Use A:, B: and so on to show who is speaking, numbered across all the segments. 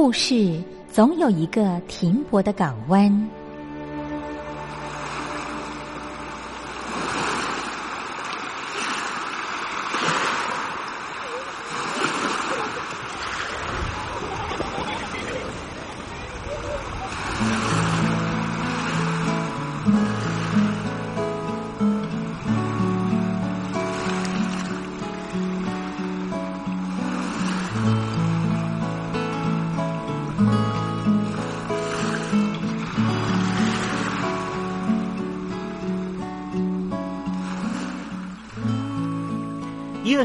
A: 故事总有一个停泊的港湾。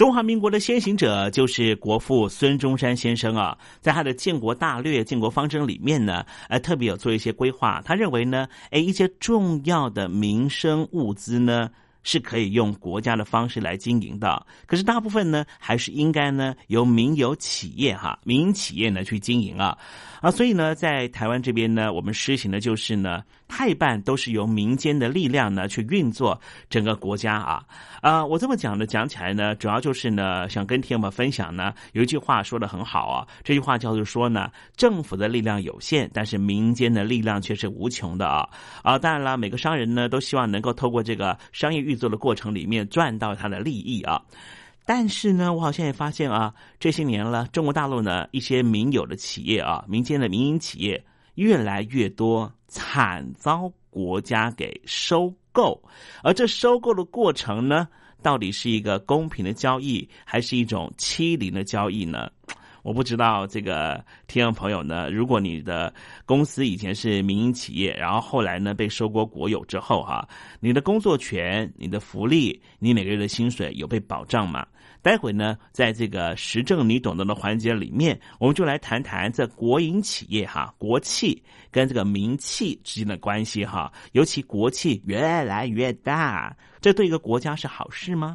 B: 中华民国的先行者就是国父孙中山先生啊，在他的建国大略、建国方针里面呢，呃，特别有做一些规划。他认为呢，哎，一些重要的民生物资呢。是可以用国家的方式来经营的，可是大部分呢，还是应该呢由民有企业哈民营企业呢去经营啊啊，所以呢，在台湾这边呢，我们实行的就是呢，太半都是由民间的力量呢去运作整个国家啊啊，我这么讲呢，讲起来呢，主要就是呢，想跟听友们分享呢，有一句话说的很好啊，这句话叫做说呢，政府的力量有限，但是民间的力量却是无穷的啊啊，当然了，每个商人呢都希望能够透过这个商业。运作的过程里面赚到他的利益啊，但是呢，我好像也发现啊，这些年了，中国大陆呢一些民有的企业啊，民间的民营企业越来越多，惨遭国家给收购，而这收购的过程呢，到底是一个公平的交易，还是一种欺凌的交易呢？我不知道这个听众朋友呢，如果你的公司以前是民营企业，然后后来呢被收归国有之后哈，你的工作权、你的福利、你每个月的薪水有被保障吗？待会呢，在这个时政你懂得的环节里面，我们就来谈谈这国营企业哈、国企跟这个民企之间的关系哈，尤其国企越来越大，这对一个国家是好事吗？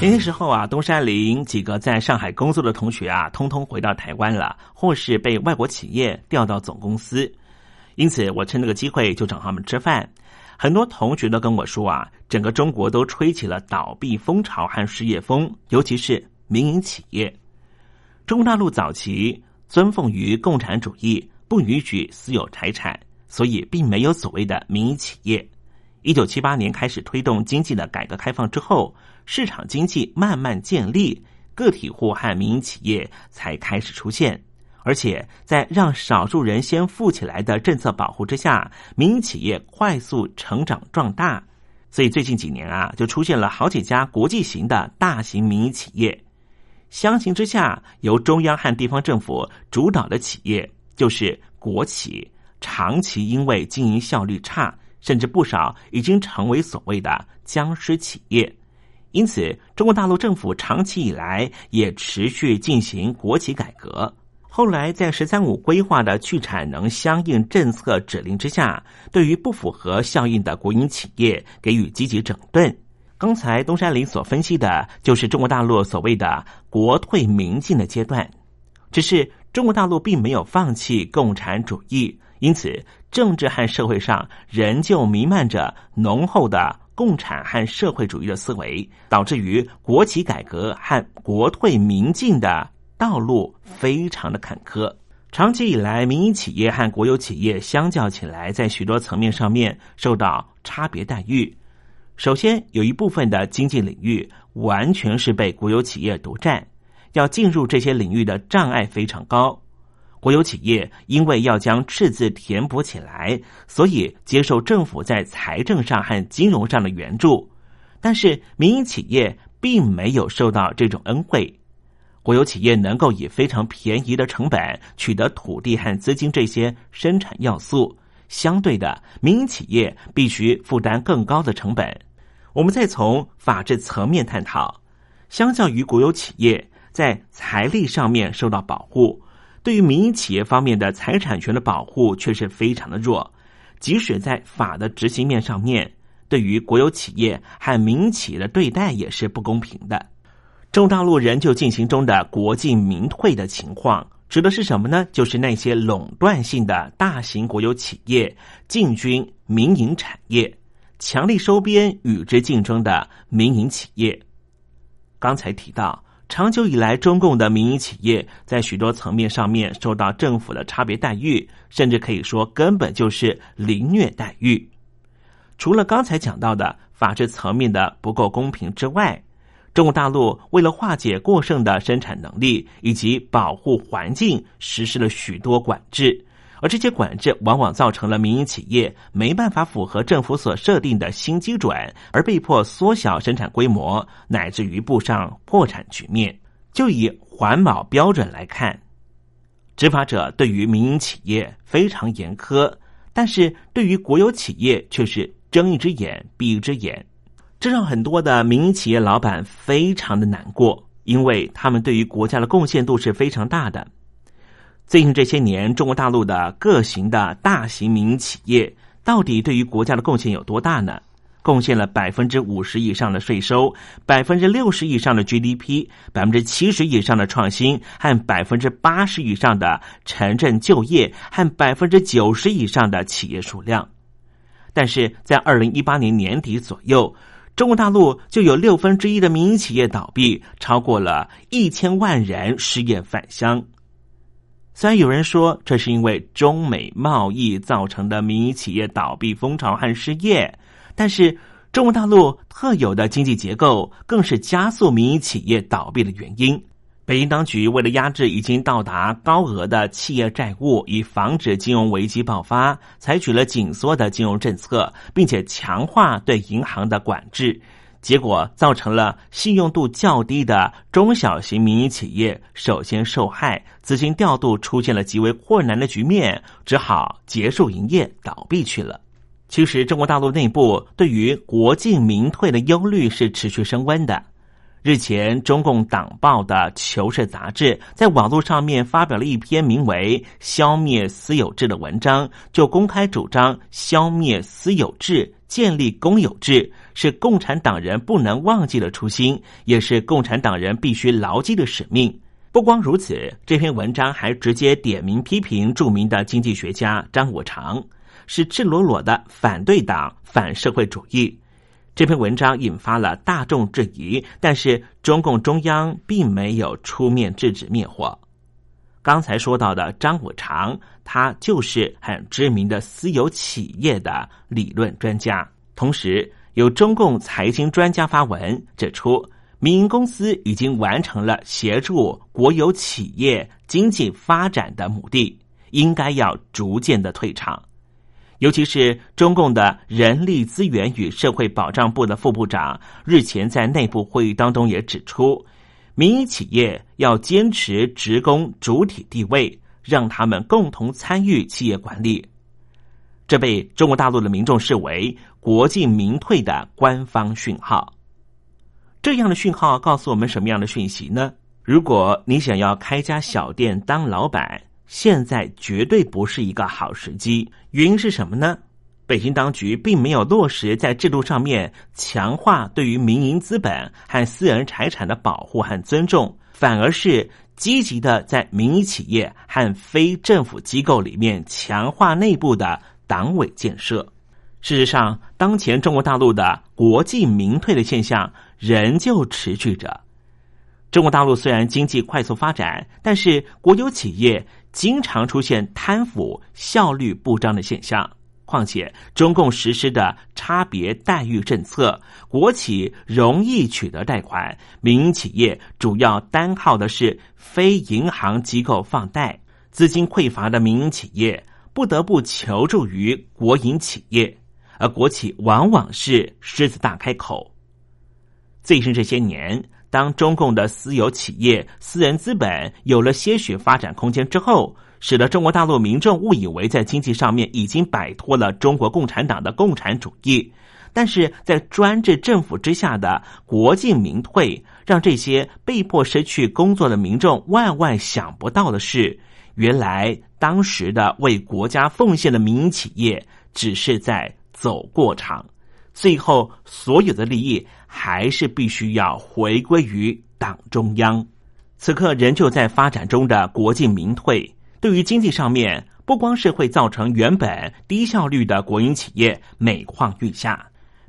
B: 前些时候啊，东山林几个在上海工作的同学啊，通通回到台湾了，或是被外国企业调到总公司。因此，我趁这个机会就找他们吃饭。很多同学都跟我说啊，整个中国都吹起了倒闭风潮和失业风，尤其是民营企业。中国大陆早期尊奉于共产主义，不允许私有财产，所以并没有所谓的民营企业。一九七八年开始推动经济的改革开放之后。市场经济慢慢建立，个体户和民营企业才开始出现，而且在让少数人先富起来的政策保护之下，民营企业快速成长壮大。所以最近几年啊，就出现了好几家国际型的大型民营企业。相形之下，由中央和地方政府主导的企业，就是国企，长期因为经营效率差，甚至不少已经成为所谓的僵尸企业。因此，中国大陆政府长期以来也持续进行国企改革。后来，在“十三五”规划的去产能相应政策指令之下，对于不符合效应的国营企业给予积极整顿。刚才东山林所分析的，就是中国大陆所谓的“国退民进”的阶段。只是中国大陆并没有放弃共产主义，因此政治和社会上仍旧弥漫着浓厚的。共产和社会主义的思维，导致于国企改革和国退民进的道路非常的坎坷。长期以来，民营企业和国有企业相较起来，在许多层面上面受到差别待遇。首先，有一部分的经济领域完全是被国有企业独占，要进入这些领域的障碍非常高。国有企业因为要将赤字填补起来，所以接受政府在财政上和金融上的援助，但是民营企业并没有受到这种恩惠。国有企业能够以非常便宜的成本取得土地和资金这些生产要素，相对的，民营企业必须负担更高的成本。我们再从法治层面探讨，相较于国有企业在财力上面受到保护。对于民营企业方面的财产权的保护却是非常的弱，即使在法的执行面上面，对于国有企业和民营企业的对待也是不公平的。中大陆仍旧进行中的国进民退的情况，指的是什么呢？就是那些垄断性的大型国有企业进军民营产业，强力收编与之竞争的民营企业。刚才提到。长久以来，中共的民营企业在许多层面上面受到政府的差别待遇，甚至可以说根本就是凌虐待遇。除了刚才讲到的法治层面的不够公平之外，中国大陆为了化解过剩的生产能力以及保护环境，实施了许多管制。而这些管制往往造成了民营企业没办法符合政府所设定的新基准，而被迫缩小生产规模，乃至于步上破产局面。就以环保标准来看，执法者对于民营企业非常严苛，但是对于国有企业却是睁一只眼闭一只眼，这让很多的民营企业老板非常的难过，因为他们对于国家的贡献度是非常大的。最近这些年，中国大陆的各型的大型民营企业到底对于国家的贡献有多大呢？贡献了百分之五十以上的税收，百分之六十以上的 GDP，百分之七十以上的创新，和百分之八十以上的城镇就业，和百分之九十以上的企业数量。但是在二零一八年年底左右，中国大陆就有六分之一的民营企业倒闭，超过了一千万人失业返乡。虽然有人说这是因为中美贸易造成的民营企业倒闭风潮和失业，但是中国大陆特有的经济结构更是加速民营企业倒闭的原因。北京当局为了压制已经到达高额的企业债务，以防止金融危机爆发，采取了紧缩的金融政策，并且强化对银行的管制。结果造成了信用度较低的中小型民营企业首先受害，资金调度出现了极为困难的局面，只好结束营业，倒闭去了。其实，中国大陆内部对于国进民退的忧虑是持续升温的。日前，中共党报的《求是》杂志在网络上面发表了一篇名为《消灭私有制》的文章，就公开主张消灭私有制、建立公有制，是共产党人不能忘记的初心，也是共产党人必须牢记的使命。不光如此，这篇文章还直接点名批评著名的经济学家张五常，是赤裸裸的反对党、反社会主义。这篇文章引发了大众质疑，但是中共中央并没有出面制止灭火。刚才说到的张五常，他就是很知名的私有企业的理论专家。同时，有中共财经专家发文指出，民营公司已经完成了协助国有企业经济发展的目的，应该要逐渐的退场。尤其是中共的人力资源与社会保障部的副部长日前在内部会议当中也指出，民营企业要坚持职工主体地位，让他们共同参与企业管理。这被中国大陆的民众视为国进民退的官方讯号。这样的讯号告诉我们什么样的讯息呢？如果你想要开家小店当老板。现在绝对不是一个好时机，原因是什么呢？北京当局并没有落实在制度上面强化对于民营资本和私人财产的保护和尊重，反而是积极的在民营企业和非政府机构里面强化内部的党委建设。事实上，当前中国大陆的国进民退的现象仍旧持续着。中国大陆虽然经济快速发展，但是国有企业。经常出现贪腐、效率不彰的现象。况且，中共实施的差别待遇政策，国企容易取得贷款，民营企业主要单靠的是非银行机构放贷，资金匮乏的民营企业不得不求助于国营企业，而国企往往是狮子大开口。最近这些年。当中共的私有企业、私人资本有了些许发展空间之后，使得中国大陆民众误以为在经济上面已经摆脱了中国共产党的共产主义，但是在专制政府之下的国进民退，让这些被迫失去工作的民众万万想不到的是，原来当时的为国家奉献的民营企业只是在走过场。最后，所有的利益还是必须要回归于党中央。此刻仍旧在发展中的国进民退，对于经济上面，不光是会造成原本低效率的国营企业每况愈下。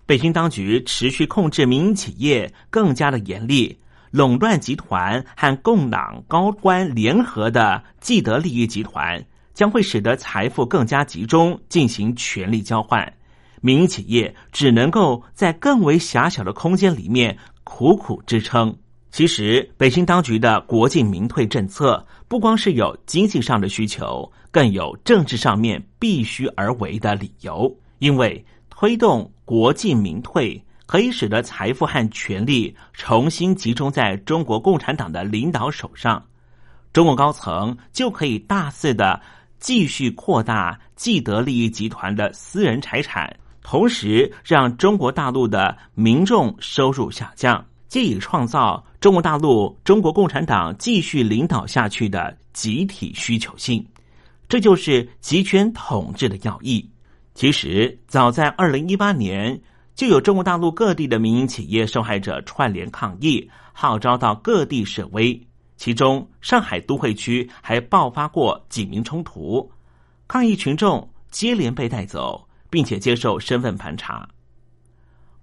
B: 北京当局持续控制民营企业更加的严厉，垄断集团和共党高官联合的既得利益集团，将会使得财富更加集中，进行权力交换。民营企业只能够在更为狭小的空间里面苦苦支撑。其实，北京当局的国进民退政策不光是有经济上的需求，更有政治上面必须而为的理由。因为推动国进民退，可以使得财富和权力重新集中在中国共产党的领导手上，中国高层就可以大肆的继续扩大既得利益集团的私人财产。同时，让中国大陆的民众收入下降，借以创造中国大陆中国共产党继续领导下去的集体需求性，这就是集权统治的要义。其实，早在二零一八年，就有中国大陆各地的民营企业受害者串联抗议，号召到各地示威。其中，上海都会区还爆发过警民冲突，抗议群众接连被带走。并且接受身份盘查，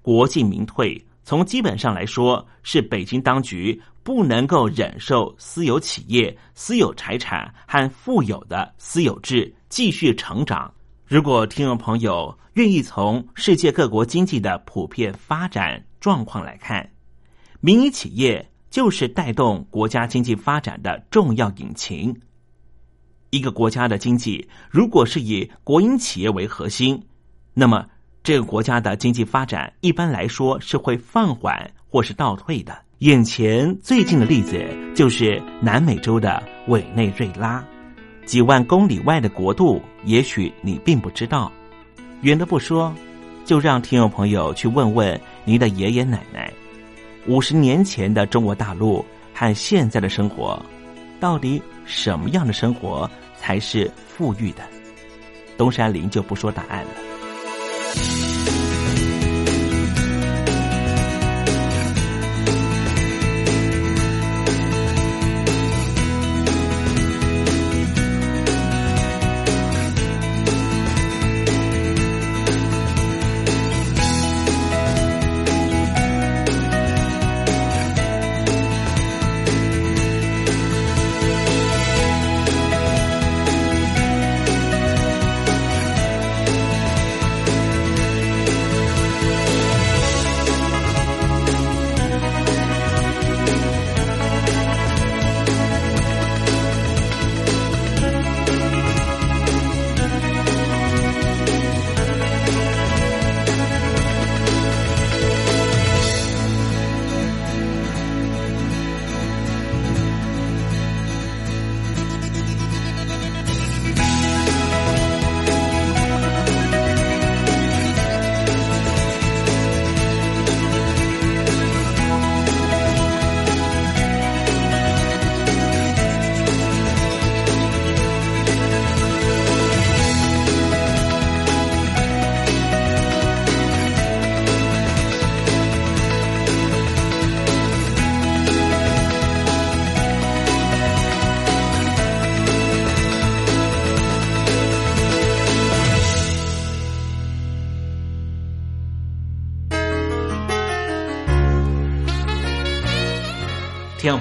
B: 国进民退，从基本上来说，是北京当局不能够忍受私有企业、私有财产和富有的私有制继续成长。如果听众朋友愿意从世界各国经济的普遍发展状况来看，民营企业就是带动国家经济发展的重要引擎。一个国家的经济如果是以国营企业为核心，那么，这个国家的经济发展一般来说是会放缓或是倒退的。眼前最近的例子就是南美洲的委内瑞拉，几万公里外的国度，也许你并不知道。远的不说，就让听众朋友去问问您的爷爷奶奶，五十年前的中国大陆和现在的生活，到底什么样的生活才是富裕的？东山林就不说答案了。听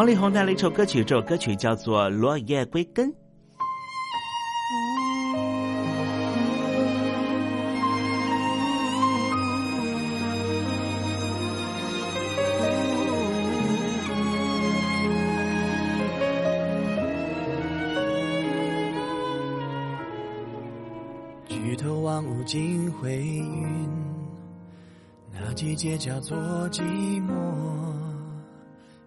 B: 王力宏带来一首歌曲，这首歌曲叫做《落叶归根》。
C: 举头望无尽灰云，那季节叫做寂寞。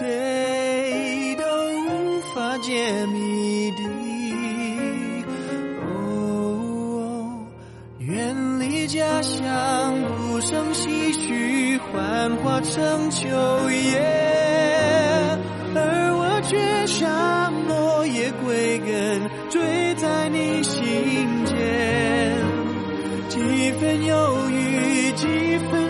C: 谁都无法解谜底。哦，远离家乡，鼓声唏嘘，幻化成秋叶，而我却像落叶归根，坠在你心间。几分忧郁，几分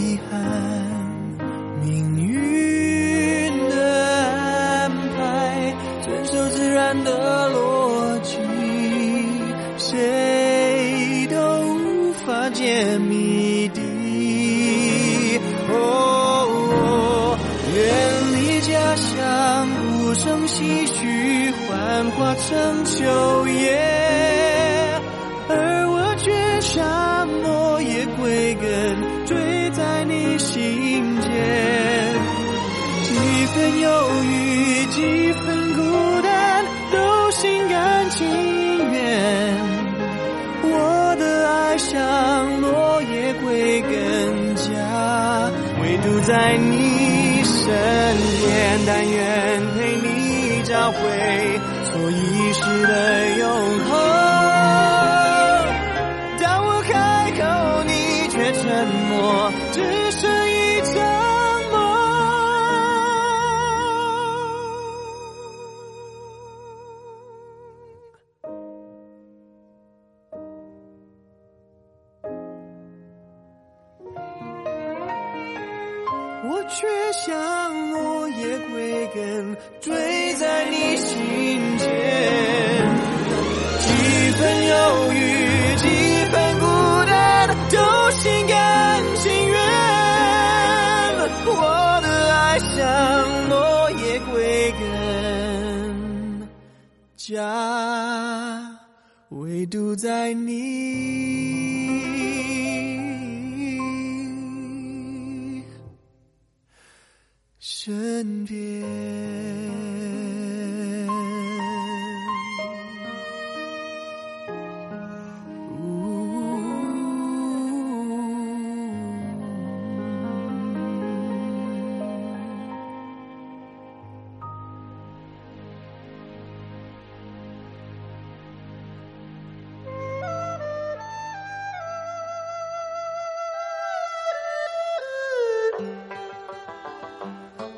C: 家唯独在你身边。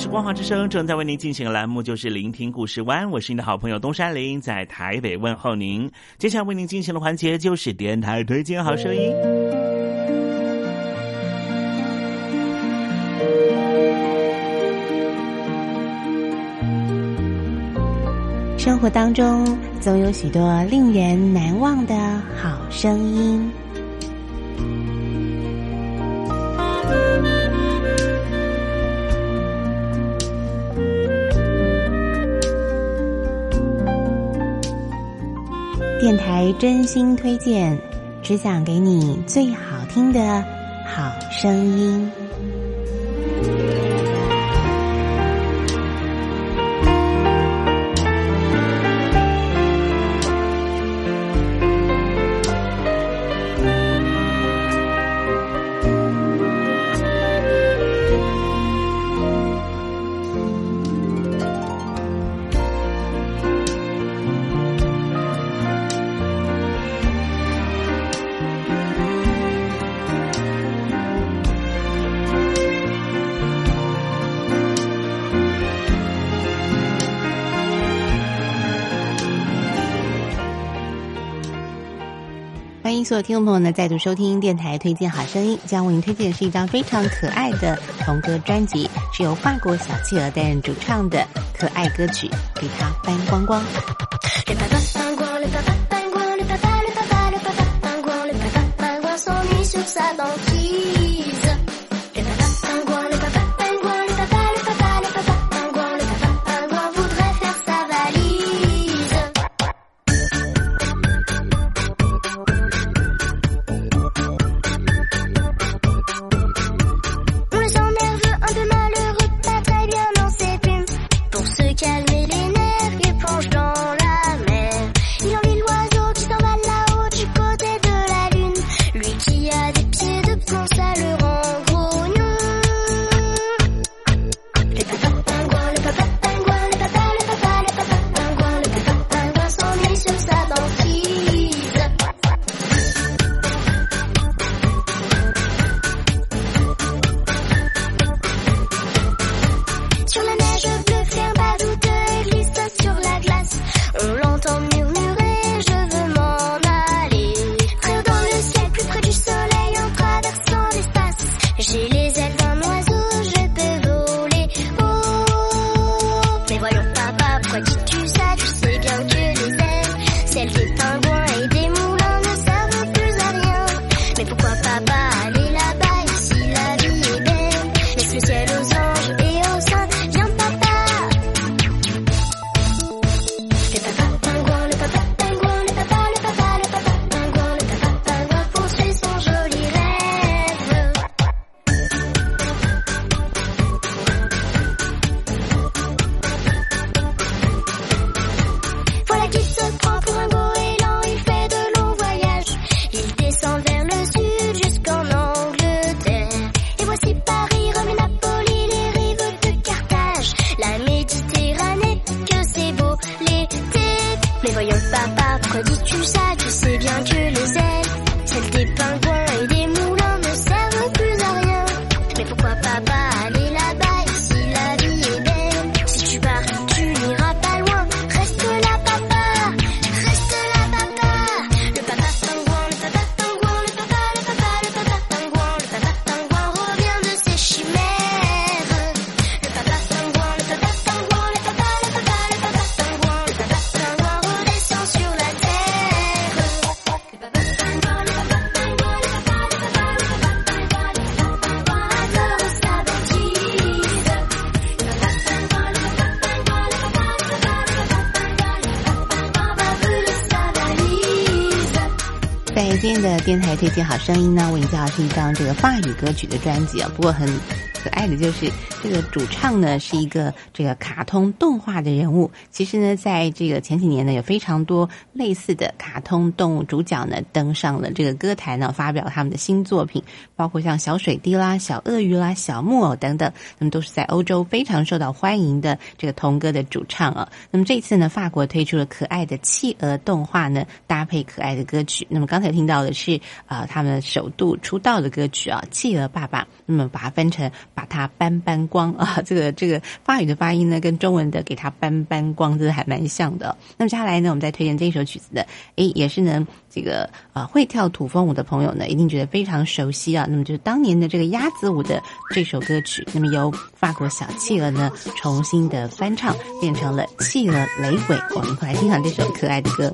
B: 是光华之声，正在为您进行的栏目就是聆听故事湾，我是您的好朋友东山林，在台北问候您。接下来为您进行的环节就是电台推荐好声音。
D: 生活当中总有许多令人难忘的好声音。台真心推荐，只想给你最好听的好声音。所有听众朋友呢再度收听电台推荐好声音。将为您推荐的是一张非常可爱的童歌专辑，是由法国小企鹅担任主唱的可爱歌曲《给他翻光光》。推荐好声音呢，为你介绍是一张这个法语歌曲的专辑啊。不过很可爱的就是这个主唱呢是一个这个卡通动画的人物。其实呢，在这个前几年呢，有非常多类似的卡通动物主角呢登上了这个歌坛呢，发表他们的新作品，包括像小水滴啦、小鳄鱼啦、小木偶等等，那么都是在欧洲非常受到欢迎的这个童歌的主唱啊。那么这次呢，法国推出了可爱的企鹅动画呢，搭配可爱的歌曲。那么刚才听到的是啊、他们首度出道的歌曲啊，《企鹅爸爸》。那么把它分成把它搬搬光啊，这个这个法语的发音呢，跟中文的给它搬搬光，真的还蛮像的。那么接下来呢，我们再推荐这一首曲子的，诶，也是呢，这个呃会跳土风舞的朋友呢，一定觉得非常熟悉啊。那么就是当年的这个鸭子舞的这首歌曲，那么由法国小企鹅呢重新的翻唱，变成了企鹅雷鬼。我们快来欣赏这首可爱的歌。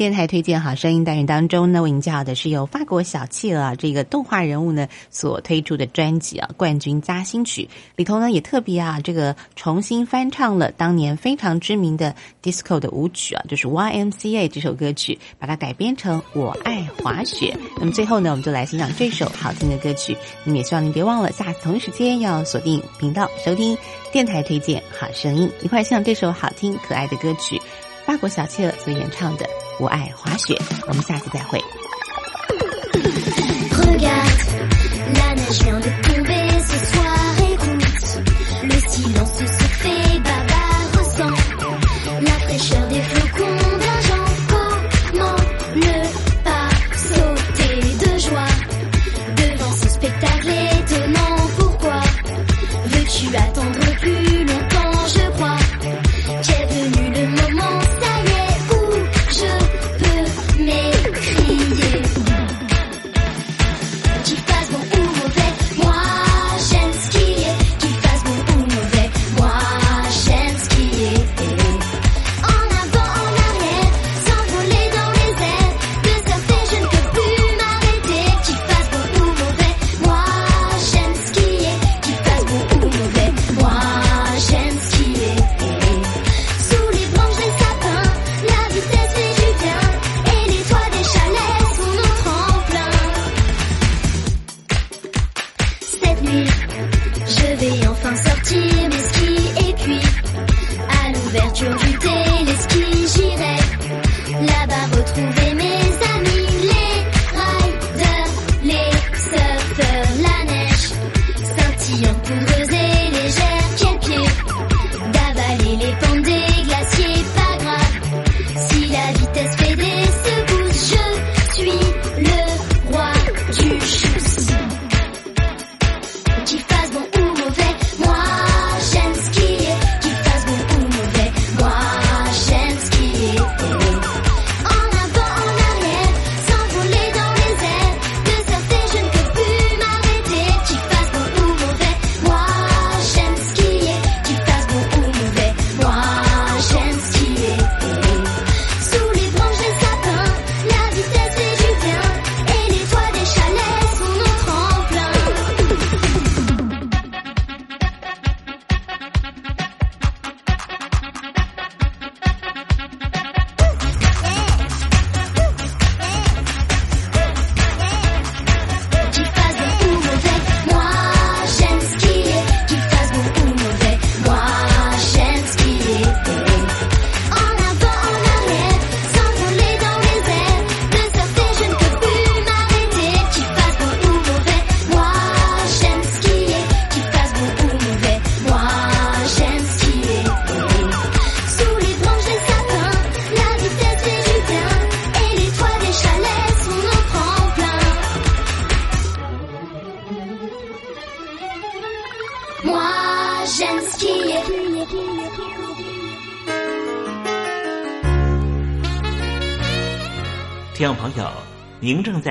D: 电台推荐好声音单元当中呢，为您介绍的是由法国小企鹅啊这个动画人物呢所推出的专辑啊《冠军扎心曲》里头呢也特别啊这个重新翻唱了当年非常知名的 disco 的舞曲啊，就是 YMCA 这首歌曲，把它改编成《我爱滑雪》。那么最后呢，我们就来欣赏这首好听的歌曲。那么也希望您别忘了下次同一时间要锁定频道收听电台推荐好声音，一块欣赏这首好听可爱的歌曲。法国小企鹅所演唱的《我爱滑雪》，我们下次再会。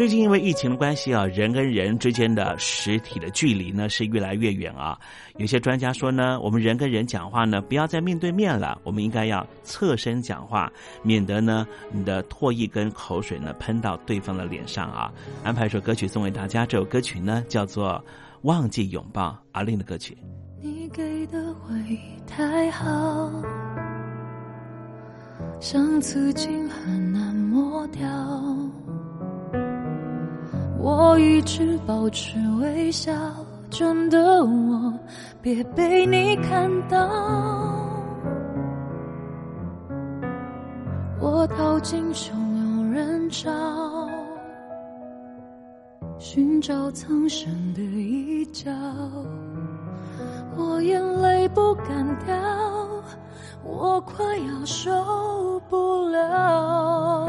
B: 最近因为疫情的关系啊，人跟人之间的实体的距离呢是越来越远啊。有些专家说呢，我们人跟人讲话呢，不要再面对面了，我们应该要侧身讲话，免得呢你的唾液跟口水呢喷到对方的脸上啊。安排一首歌曲送给大家，这首歌曲呢叫做《忘记拥抱》，阿令的歌曲。
E: 你给的回忆太好，像刺青很难抹掉。我一直保持微笑，真的我别被你看到。我逃进汹涌人潮，寻找藏身的一角。我眼泪不敢掉，我快要受不了。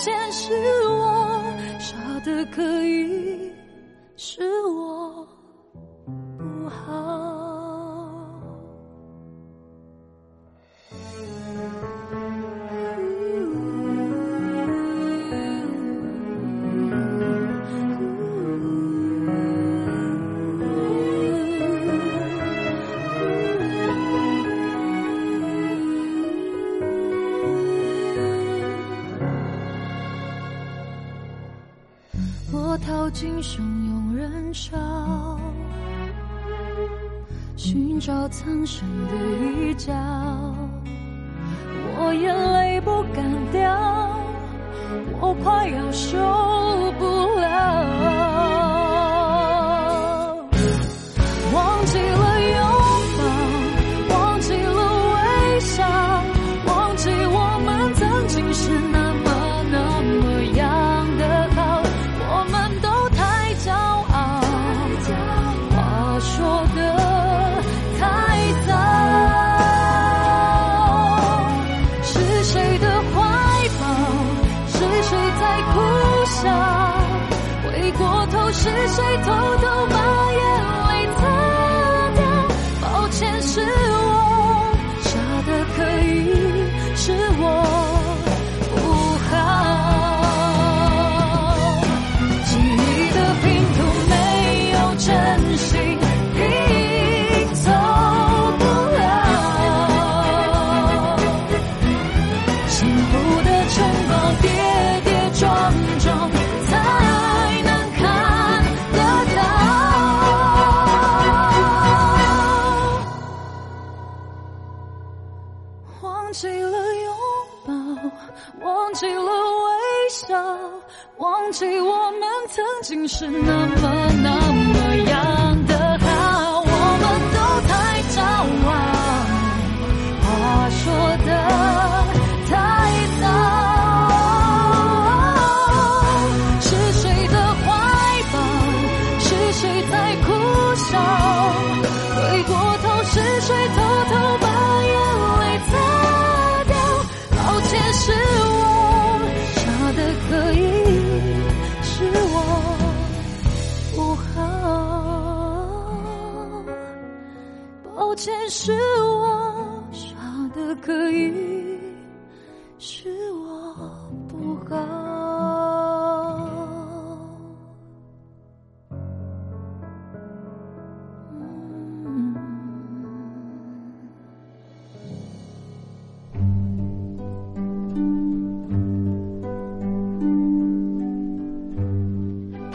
E: 前，是我傻的可以，过头，是谁偷偷把眼泪擦掉？抱歉，是我傻的可以，是忘记我们曾经是那么那么